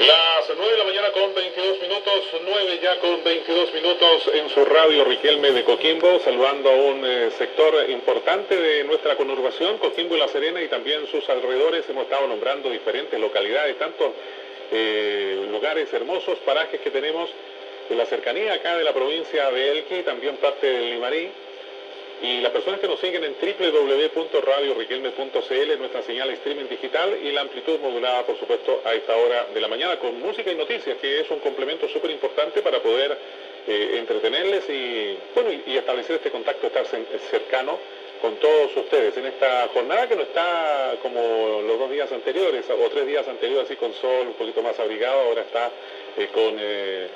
Las 9 de la mañana con 22 minutos, 9 ya con 22 minutos en su radio Riquelme de Coquimbo, saludando a un eh, sector importante de nuestra conurbación, Coquimbo y La Serena y también sus alrededores. Hemos estado nombrando diferentes localidades, tantos eh, lugares hermosos, parajes que tenemos en la cercanía acá de la provincia de Elqui, también parte del Limarí. Y las personas que nos siguen en www.radioriquelme.cl, nuestra señal streaming digital y la amplitud modulada, por supuesto, a esta hora de la mañana con música y noticias, que es un complemento súper importante para poder eh, entretenerles y, bueno, y, establecer este contacto, estar cercano con todos ustedes en esta jornada que no está como los dos días anteriores o tres días anteriores, así con sol, un poquito más abrigado, ahora está eh, con... Eh,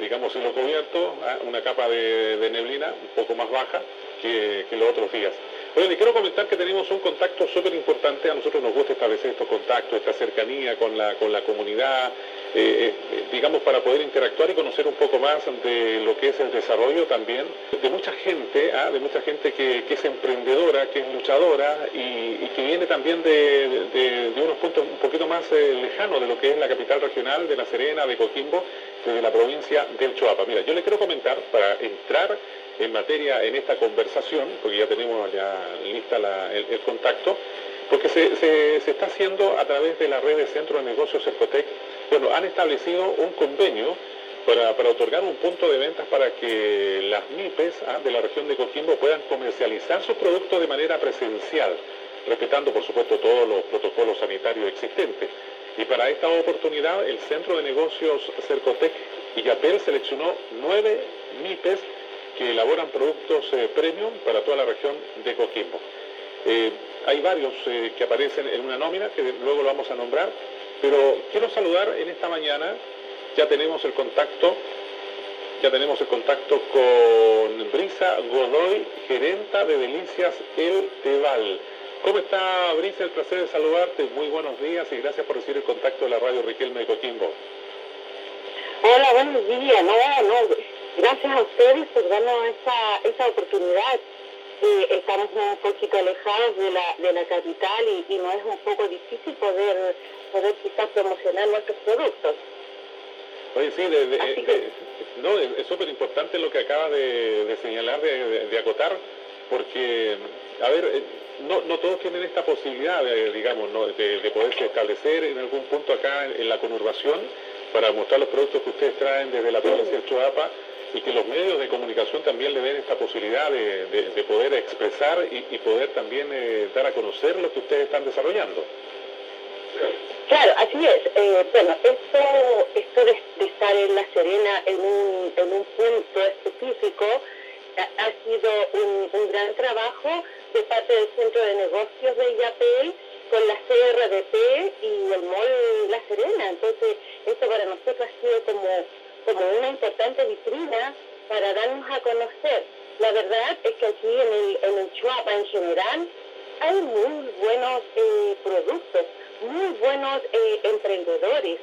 digamos, en lo cubierto, ¿ah? una capa de, neblina un poco más baja que, los otros días. Bueno, le quiero comentar que tenemos un contacto súper importante, a nosotros nos gusta establecer estos contactos, esta cercanía con la, con la comunidad, eh, eh, digamos, para poder interactuar y conocer un poco más de lo que es el desarrollo también de mucha gente, ¿ah? de mucha gente que, es emprendedora, que es luchadora y, que viene también de, unos puntos un poquito más lejanos de lo que es la capital regional de La Serena, de Coquimbo, desde la provincia del Choapa. Mira, yo le quiero comentar para entrar en materia en esta conversación, porque ya tenemos ya lista el, contacto, porque se, está haciendo a través de la red de Centro de Negocios Cercotec, bueno, han establecido un convenio para, otorgar un punto de ventas para que las MIPES ah, de la región de Coquimbo puedan comercializar sus productos de manera presencial, respetando por supuesto todos los protocolos sanitarios existentes. Y para esta oportunidad, el Centro de Negocios Cercotec y Yapel seleccionó nueve MIPES que elaboran productos eh, premium para toda la región de Coquimbo. Eh, hay varios eh, que aparecen en una nómina, que luego lo vamos a nombrar, pero quiero saludar en esta mañana, ya tenemos el contacto, ya tenemos el contacto con Brisa Godoy, gerenta de Delicias El Tebal. ¿Cómo está, Brisa? El placer de saludarte. Muy buenos días y gracias por recibir el contacto de la radio Riquelme de Coquimbo. Hola, buenos días. No, no, gracias a ustedes por darnos esa, oportunidad. Eh, estamos un poquito alejados de la, de la capital y no es un poco difícil poder, poder quizás promocionar nuestros productos. Oye, sí, de, no, es súper importante lo que acabas de, señalar, de, acotar, porque, a ver, eh, no, no todos tienen esta posibilidad, digamos, de, poderse establecer en algún punto acá en, la conurbación para mostrar los productos que ustedes traen desde la provincia de Choapa y que los medios de comunicación también le den esta posibilidad de, poder expresar y, poder también eh, dar a conocer lo que ustedes están desarrollando. Claro, así es. Eh, bueno, esto, esto de, estar en La Serena en un, en un punto específico ha, sido un, gran trabajo de parte del Centro de Negocios de IAPEL con la CRDP y el MOL La Serena. Entonces, esto para nosotros ha sido como, como una importante vitrina para darnos a conocer. La verdad es que aquí en el, en el Chuapa en general hay muy buenos eh, productos, muy buenos eh, emprendedores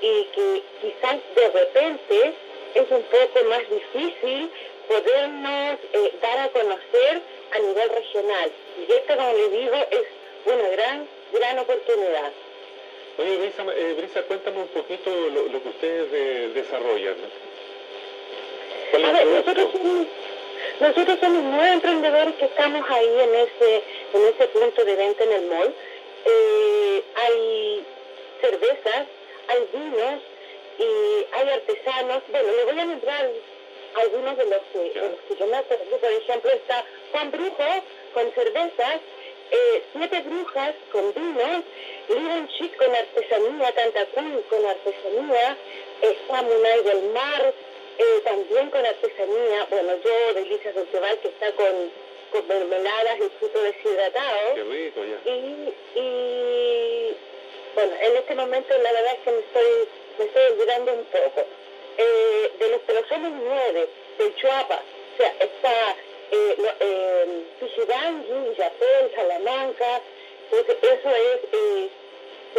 y que quizás de repente es un poco más difícil podernos eh, dar a conocer a nivel regional. Y esto, como le digo, es una gran, gran oportunidad. Oye, Brisa, eh, Brisa cuéntame un poquito lo, que ustedes desarrollan. a ver, nosotros somos, nosotros somos nueve emprendedores que estamos ahí en ese, en ese punto de venta en el mall. Eh, hay cervezas, hay vinos y hay artesanos. Bueno, le voy a nombrar algunos de los que, yo me acuerdo. Por ejemplo, está Juan Brujo con cervezas, eh, Siete Brujas con vinos, Living Chic con artesanía, Tantacún con artesanía, está Munay del Mar eh, también con artesanía. Bueno, yo, Delicias del Cebal, que está con, con mermeladas y fruto deshidratado. Qué rico, ya. Y, y, bueno, en este momento la verdad es que me estoy, me estoy olvidando un poco eh, de los somos nueve, del Chuapa, o sea, está eh, eh, Yapel, Salamanca, entonces eso es eh,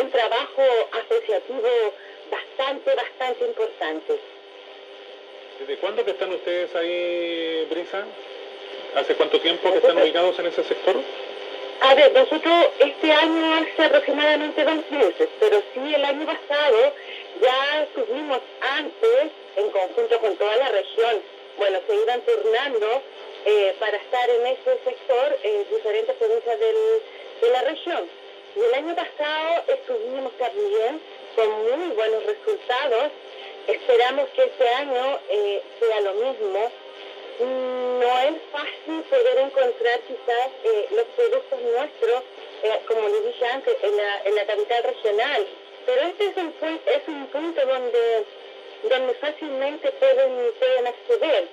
un trabajo asociativo bastante, bastante importante. ¿Desde cuándo que están ustedes ahí, Brisa? ¿Hace cuánto tiempo que están ubicados en ese sector? A ver, nosotros este año hace aproximadamente dos meses, pero sí el año pasado Ya tuvimos antes, en conjunto con toda la región, bueno, se iban turnando eh, para estar en ese sector en diferentes provincias de la región. Y el año pasado estuvimos también con muy buenos resultados. Esperamos que este año eh, sea lo mismo. Poder encontrar quizás eh, los productos nuestros, como les dije antes, en la, en la capital regional. Pero este es un, es un punto donde, donde fácilmente pueden, pueden acceder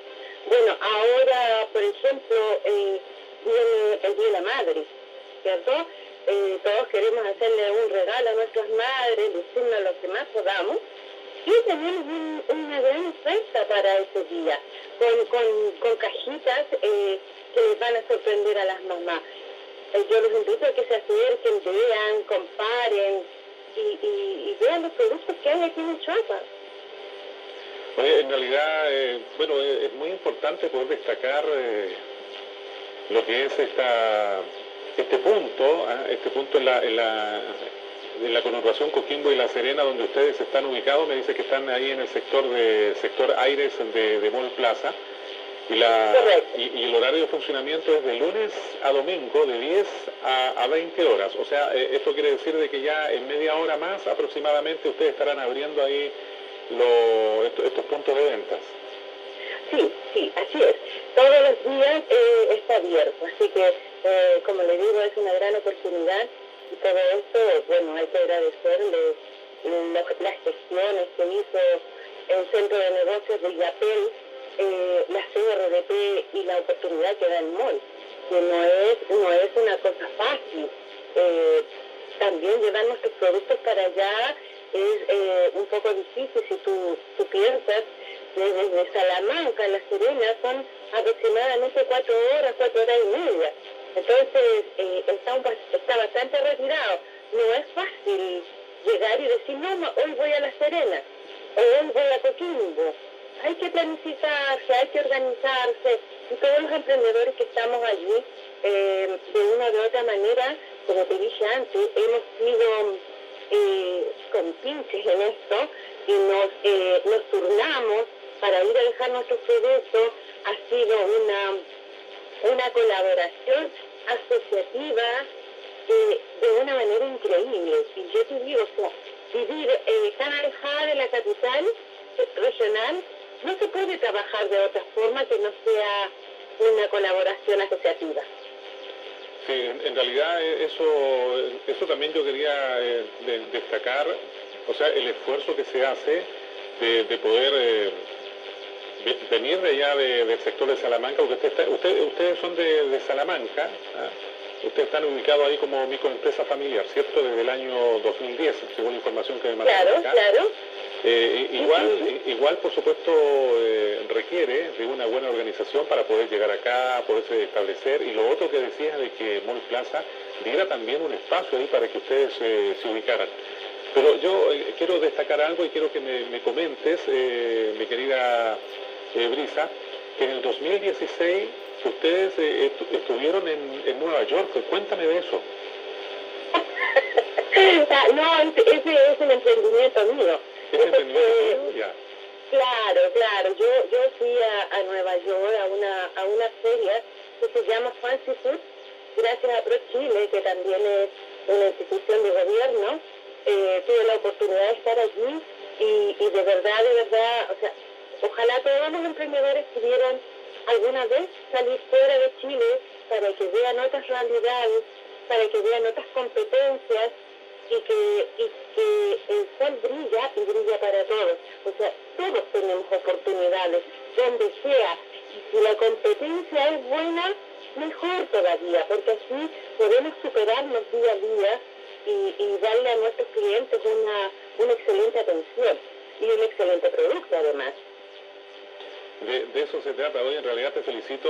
bueno, ahora, por ejemplo, eh, viene el Día de la Madre, ¿cierto? Eh, todos queremos hacerle un regalo a nuestras madres, decirnos lo que más podamos. Y tenemos una gran oferta para ese día, con, cajitas eh, que les van a sorprender a las mamás. yo los invito a que se acerquen, vean, comparen y, vean los productos que hay aquí en Chuapa en realidad, eh, bueno, eh, es muy importante poder destacar eh, lo que es esta, este punto, ¿ah? este punto en la, en la, en la conurbación Coquimbo y La Serena, donde ustedes están ubicados, me dice que están ahí en el sector de sector Aires de, de Mall Plaza. Y, la, y, el horario de funcionamiento es de lunes a domingo de 10 a, a 20 horas. O sea, esto quiere decir de que ya en media hora más aproximadamente ustedes estarán abriendo ahí lo, estos, puntos de ventas. Sí, sí, así es. Todos los días eh, está abierto, así que, eh, como le digo, es una gran oportunidad y todo esto, bueno, hay que agradecerle las gestiones que hizo el Centro de Negocios de IAPEL, eh, la CRDP y la oportunidad que da el MOL, que no es, no es una cosa fácil. también llevar nuestros productos para allá es eh, un poco difícil si tú, piensas desde Salamanca a La Serena son aproximadamente cuatro horas, cuatro horas y media. Entonces eh, está, está bastante retirado. No es fácil llegar y decir, no, hoy voy a La Serena, o hoy voy a Coquimbo. Hay que planificarse, hay que organizarse. Y todos los emprendedores que estamos allí, eh, de una u otra manera, como te dije antes, hemos sido eh, con pinches en esto y nos, eh, nos turnamos para ir a dejar nuestros productos. Ha sido una, una colaboración asociativa de una manera increíble. Y yo te digo, vivir eh, tan alejada de la capital regional, no se puede trabajar de otra forma que no sea una colaboración asociativa. Sí, en, realidad eh, eso, eso también yo quería eh, destacar, o sea, el esfuerzo que se hace de, poder eh, venir de allá del sector de Salamanca, porque usted ustedes son de, Salamanca, ¿ah? Ustedes están ubicados ahí como microempresa familiar, ¿cierto? Desde el año 2010, según la información que me mandaron Claro, acá. claro. Eh, igual, igual, por supuesto, eh, requiere de una buena organización para poder llegar acá, poderse establecer. Y lo otro que decías de que Mall Plaza diera también un espacio ahí para que ustedes eh, se ubicaran. Pero yo quiero destacar algo y quiero que me, comentes, mi querida Brisa, que en el 2016 ustedes estuvieron en, Nueva York. Cuéntame de eso. no, ese es un emprendimiento mío. Claro, claro. Yo, yo fui a, Nueva York a una, a una feria que se llama Fancy Food, gracias a ProChile, que también es una institución de gobierno. Eh, tuve la oportunidad de estar allí y, y de verdad, de verdad, o sea, ojalá todos los emprendedores pudieran alguna vez salir fuera de Chile para que vean otras realidades, para que vean otras competencias y que, y que el sol brilla y brilla para todos. O sea, todos tenemos oportunidades, donde sea. Y si la competencia es buena, mejor todavía, porque así podemos superarnos día a día y, darle a nuestros clientes una, una excelente atención y un excelente producto además. De, eso se trata. Hoy en realidad te felicito,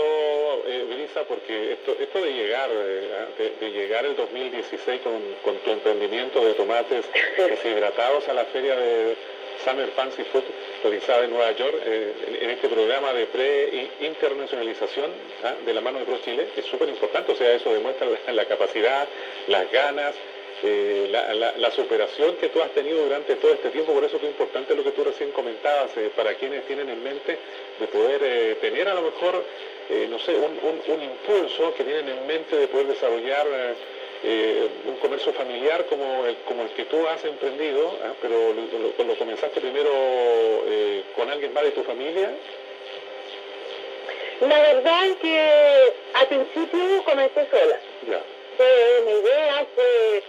eh, Brisa, porque esto, esto de llegar, eh, de, llegar el 2016 con, tu emprendimiento de tomates deshidratados a la feria de Summer Fancy Food realizada en Nueva York, eh, en, este programa de pre-internacionalización ¿ah? de la mano de Pro Chile, es súper importante. O sea, eso demuestra la, capacidad, las ganas eh, la, superación que tú has tenido durante todo este tiempo, por eso es importante lo que tú recién comentabas, eh, para quienes tienen en mente de poder eh, tener a lo mejor, no sé, un, impulso que tienen en mente de poder desarrollar un comercio familiar como el, como el que tú has emprendido, ¿ah? pero lo, comenzaste primero con alguien más de tu familia. La verdad es que al principio comencé sola. Ya. Fue una idea, fue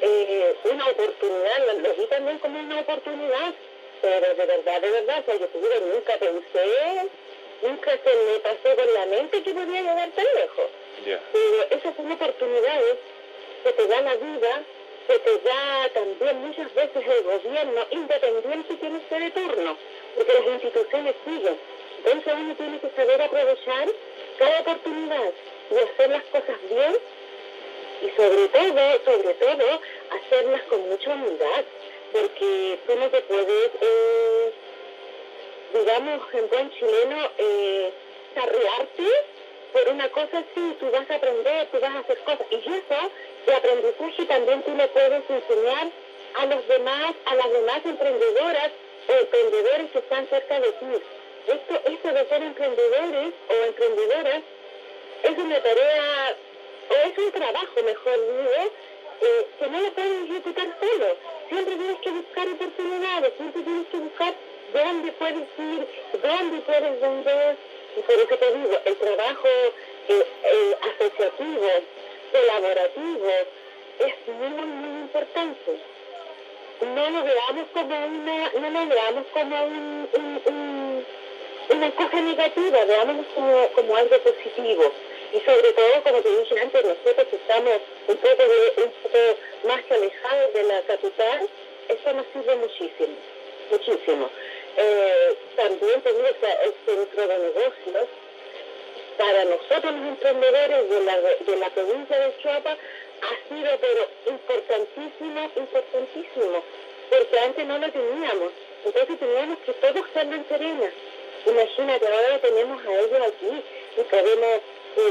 eh, una oportunidad, lo, vi también como una oportunidad, pero de verdad, de verdad, o sea, yo nunca pensé, nunca se me pasó por la mente que podía llegar tan lejos. Pero esas son oportunidades que te da la vida, que te da también muchas veces el gobierno, independiente que no esté de turno, porque las instituciones siguen. Entonces uno tiene que saber aprovechar cada oportunidad y hacer las cosas bien y sobre todo, sobre todo, hacerlas con mucha humildad, porque tú no te puedes, eh, digamos, en buen chileno, eh, por una cosa así, tú vas a aprender, tú vas a hacer cosas, y eso, de aprendizaje también tú le puedes enseñar a los demás, a las demás emprendedoras o emprendedores que están cerca de ti. Esto, esto de ser emprendedores o emprendedoras es una tarea o es un trabajo, mejor digo, eh, que no lo puedes ejecutar solo. Siempre tienes que buscar oportunidades, siempre tienes que buscar dónde puedes ir, dónde puedes vender. Y por eso te digo, el trabajo eh, eh, asociativo, colaborativo, es muy, muy importante. No lo veamos como una, no lo veamos como un, un, una cosa negativa, veámoslo como, como algo positivo y sobre todo, como te dije antes, nosotros estamos un poco, un poco más alejados de la capital, eso nos sirve muchísimo, muchísimo. Eh, también tenemos el centro de negocios, para nosotros los emprendedores de la, de la provincia de Chuapa, ha sido pero importantísimo, importantísimo, porque antes no lo teníamos, entonces teníamos que todos estar en Serena. Imagínate, ahora tenemos a ellos aquí y podemos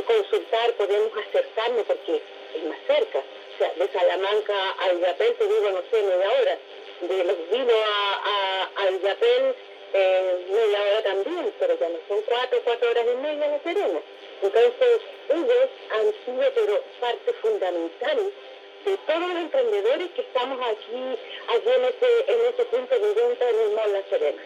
consultar, podemos acercarnos porque es más cerca. O sea, de Salamanca a Illapel te digo, no sé, media hora. De los vinos a, a, Illapel, eh, media hora también, pero ya no son cuatro, cuatro horas y media de Serena. Entonces, ellos han sido pero parte fundamental de todos los emprendedores que estamos aquí, allí en ese, en ese punto de venta en el Mall La Serena.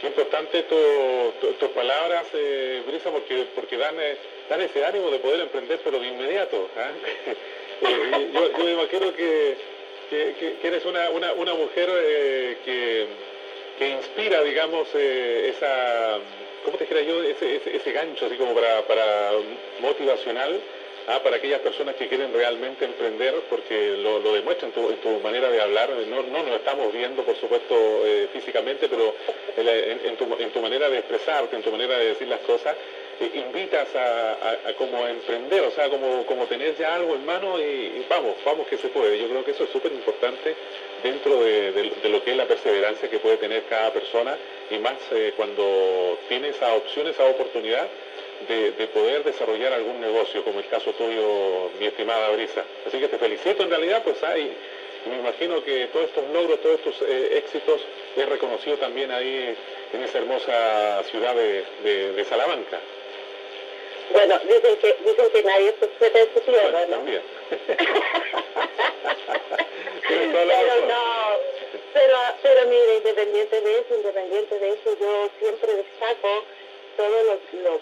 Qué importante tus palabras, eh, Brisa, porque, porque dan, eh, dan ese ánimo de poder emprender, pero de inmediato. ¿ah? Eh, yo, yo, me imagino que, que, eres una, una, una mujer que, que, inspira, digamos, esa, ¿cómo te yo? Ese, ese, ese, gancho, así como para, para motivacional Ah, para aquellas personas que quieren realmente emprender, porque lo, lo demuestra en tu, manera de hablar, no, no nos estamos viendo, por supuesto, eh, físicamente, pero en, tu, manera de expresarte, en tu manera de decir las cosas, eh, invitas a, como emprender, o sea, como, como tener ya algo en mano y, vamos, vamos que se puede. Yo creo que eso es súper importante dentro de, lo que es la perseverancia que puede tener cada persona y más eh, cuando tiene esa opción, esa oportunidad de, poder desarrollar algún negocio, como el caso tuyo, mi estimada Brisa. Así que te felicito, en realidad, pues hay, me imagino que todos estos logros, todos estos eh, éxitos es reconocido también ahí en esa hermosa ciudad de, Salamanca. Bueno, dicen que, dicen que nadie sucede en su tierra, ¿no? Pero no, pero, pero mire, independiente de eso, independiente de eso, yo siempre destaco todo lo,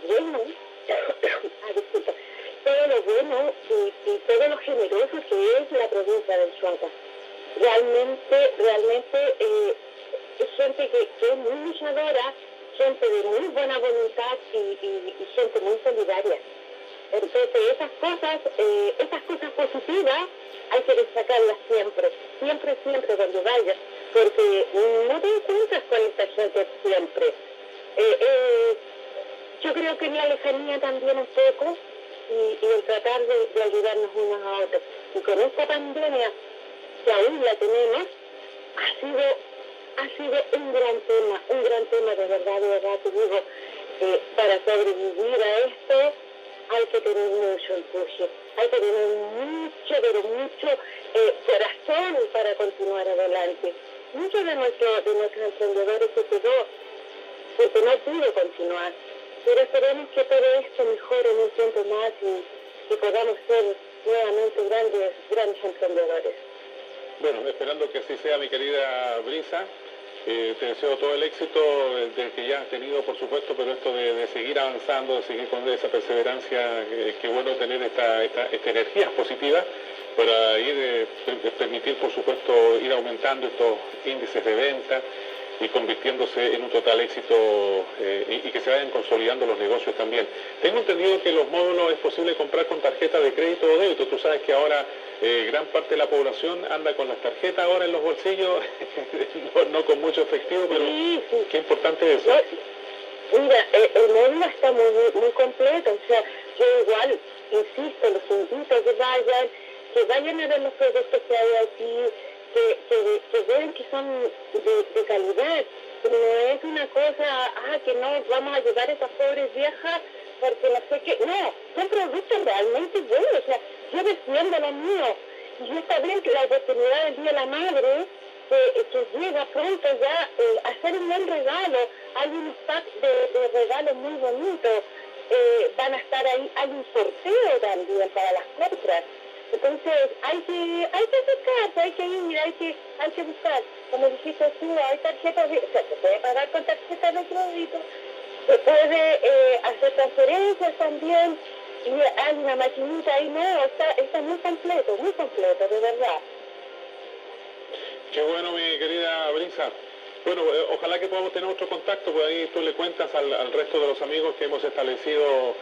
bueno, ah, todo lo bueno y, todo lo generoso que es la provincia del Chuapa. Realmente, realmente eh, es gente que, es muy luchadora, gente de muy buena voluntad y, gente muy solidaria. Entonces esas cosas, eh, esas cosas positivas hay que destacarlas siempre, siempre, siempre cuando vayas, porque no te encuentras con esta gente siempre. Eh, eh yo creo que la lejanía también un poco y, el tratar de, ayudarnos unos a otros. Y con esta pandemia, que aún la tenemos, ha sido, ha sido un gran tema, un gran tema de verdad, de verdad, te digo, eh, para sobrevivir a esto hay que tener mucho empuje, hay que tener mucho, pero mucho eh, corazón para continuar adelante. Muchos de, nuestro, de nuestros emprendedores se quedó porque no pudo continuar, pero esperemos que todo esto mejore en un tiempo más y, y podamos ser nuevamente grandes, grandes emprendedores. Bueno, esperando que así sea, mi querida Brisa. Eh, te deseo todo el éxito del que ya has tenido, por supuesto, pero esto de, seguir avanzando, de seguir con esa perseverancia, eh, qué bueno tener esta, esta, energía positiva para ir, eh, permitir, por supuesto, ir aumentando estos índices de venta y convirtiéndose en un total éxito eh, y, que se vayan consolidando los negocios también. Tengo entendido que los módulos es posible comprar con tarjeta de crédito o débito. Tú sabes que ahora eh, gran parte de la población anda con las tarjetas ahora en los bolsillos, no, con mucho efectivo, pero qué importante es eso. mira, eh, el, módulo está muy, muy completo, o sea, yo igual, insisto, los invito a que vayan, que vayan a ver los productos que hay aquí, que, que, vean que son de, calidad, no es una cosa, ah, que no vamos a ayudar a esas pobres viejas porque no sé qué, no, son productos realmente buenos, o sea, yo defiendo lo mío, y está bien que la oportunidad del Día de la Madre, que, llega pronto ya, eh, hacer un buen regalo, hay un pack de, de regalos muy bonitos, eh, van a estar ahí, hay un sorteo también para las compras, entonces hay que, hay que buscar, hay que ir, hay que, hay que buscar. Como dijiste tú, hay tarjetas, o sea, se puede pagar con tarjetas de crédito, se puede eh, hacer transferencias también, y hay una maquinita ahí, no, está, está muy completo, muy completo, de verdad. Qué bueno, mi querida Brisa. Bueno, eh, ojalá que podamos tener otro contacto, pues ahí tú le cuentas al, al resto de los amigos que hemos establecido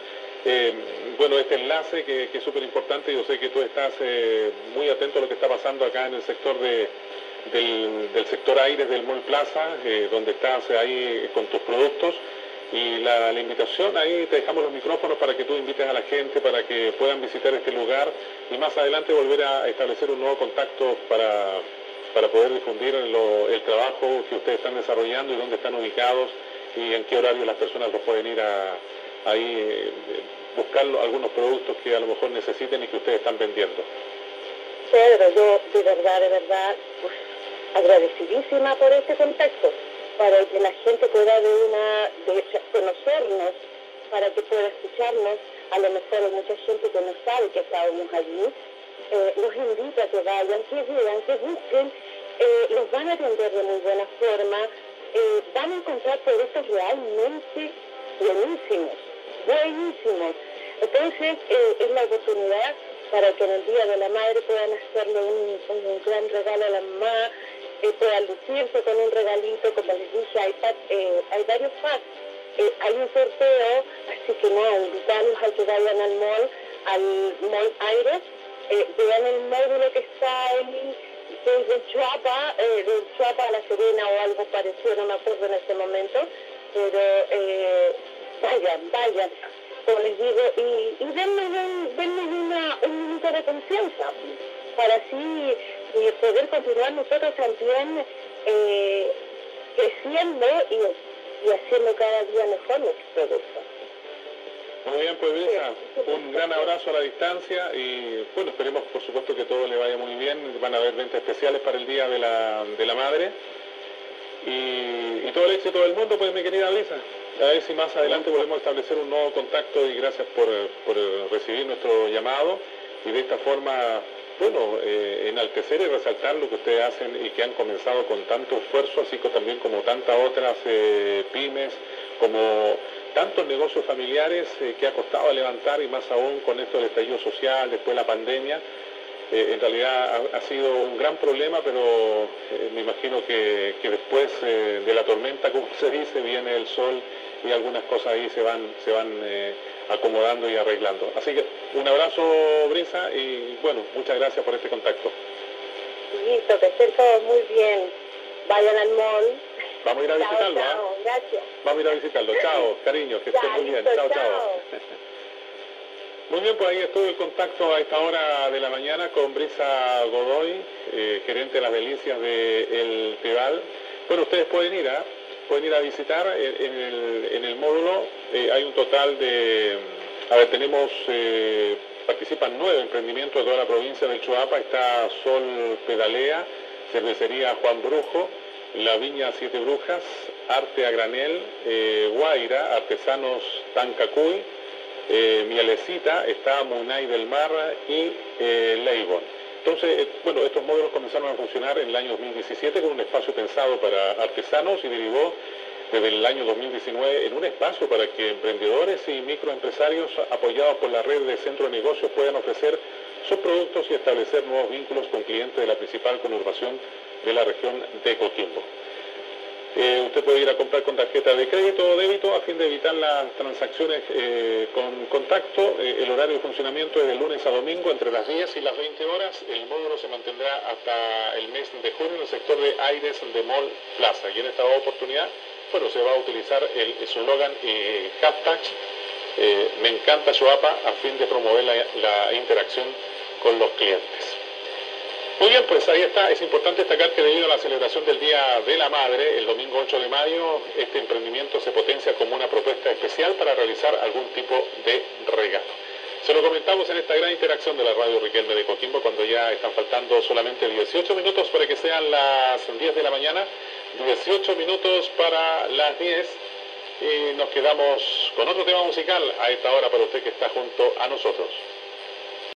eh, bueno, este enlace que, es súper importante, yo sé que tú estás eh, muy atento a lo que está pasando acá en el sector de, del, sector aires del Mall Plaza, eh, donde estás ahí con tus productos. Y la, invitación, ahí te dejamos los micrófonos para que tú invites a la gente, para que puedan visitar este lugar y más adelante volver a establecer un nuevo contacto para, para poder difundir el trabajo que ustedes están desarrollando y dónde están ubicados y en qué horario las personas los pueden ir a, ahí eh, buscar algunos productos que a lo mejor necesiten y que ustedes están vendiendo. Pedro, yo de verdad, de verdad, pues, agradecidísima por este contacto, para que la gente pueda de una, de conocernos, para que pueda escucharnos. A lo mejor hay mucha gente que no sabe que estábamos allí. Eh, los invito a que vayan, que vean, que busquen. Eh, los van a atender de muy buena forma. van a encontrar productos realmente buenísimos buenísimos. Entonces, eh, es la oportunidad para que en el Día de la Madre puedan hacerle un, gran regalo a la mamá, eh, puedan lucirse con un regalito, como les dije, hay, eh, hay varios packs, hay un sorteo, así que nada, invitarlos a que vayan al mall, al Mall Aires, vean el módulo que está ahí, desde Chuapa, de Chuapa a La Serena o algo parecido, no me acuerdo en este momento, pero vayan, vayan, como les digo, y, y denme, una, un minuto de confianza para así poder continuar nosotros también eh, creciendo y, y, haciendo cada día mejor nuestro producto. Muy bien, pues Luisa, un gran abrazo a la distancia y bueno, esperemos por supuesto que todo le vaya muy bien. Van a haber ventas especiales para el Día de la, de la Madre y, y todo el éxito del mundo, pues mi querida Luisa a ver si más adelante podemos establecer un nuevo contacto y gracias por, recibir nuestro llamado y de esta forma, bueno, eh, enaltecer y resaltar lo que ustedes hacen y que han comenzado con tanto esfuerzo, así como también como tantas otras eh, pymes, como tantos negocios familiares eh, que ha costado levantar y más aún con esto del estallido social, después de la pandemia. En realidad ha, sido un gran problema, pero me imagino que, que después de la tormenta, como se dice, viene el sol y algunas cosas ahí se van, se van eh, acomodando y arreglando. Así que un abrazo, Brisa, y bueno, muchas gracias por este contacto. Listo, que estén todos muy bien. Vayan al mall. Vamos a ir a visitarlo. ¿ah? Chao, gracias. Vamos a ir a visitarlo. Chao, cariño, que estén muy bien. Chao, chao. Muy bien, pues ahí estuvo el contacto a esta hora de la mañana con Brisa Godoy, eh, gerente de las delicias de El Tebal. Bueno, ustedes pueden ir a pueden ir a visitar. En el, módulo eh, hay un total de, a ver, tenemos eh, participan nueve emprendimientos de toda la provincia del Chuapa. Está Sol Pedalea, Cervecería Juan Brujo, La Viña Siete Brujas, Arte a Granel, eh, Guaira, Artesanos Tancacuy, eh, Mielecita, está Munay del Mar y eh, Leibon. Entonces, eh, bueno, estos módulos comenzaron a funcionar en el año 2017 con un espacio pensado para artesanos y derivó desde el año 2019 en un espacio para que emprendedores y microempresarios apoyados por la red de centro de negocios puedan ofrecer sus productos y establecer nuevos vínculos con clientes de la principal conurbación de la región de Coquimbo. Eh, usted puede ir a comprar con tarjeta de crédito o débito a fin de evitar las transacciones eh, con contacto. Eh, el horario de funcionamiento es de lunes a domingo entre las 10 y las 20 horas. El módulo se mantendrá hasta el mes de junio en el sector de Aires de Mall Plaza. Y en esta oportunidad, bueno, se va a utilizar el eslogan hashtag Me encanta Choapa a fin de promover la interacción con los clientes. Muy bien, pues ahí está. Es importante destacar que debido a la celebración del Día de la Madre, el domingo 8 de mayo, este emprendimiento se potencia como una propuesta especial para realizar algún tipo de regalo. Se lo comentamos en esta gran interacción de la radio Riquelme de Coquimbo cuando ya están faltando solamente 18 minutos para que sean las 10 de la mañana, 18 minutos para las 10 y nos quedamos con otro tema musical a esta hora para usted que está junto a nosotros.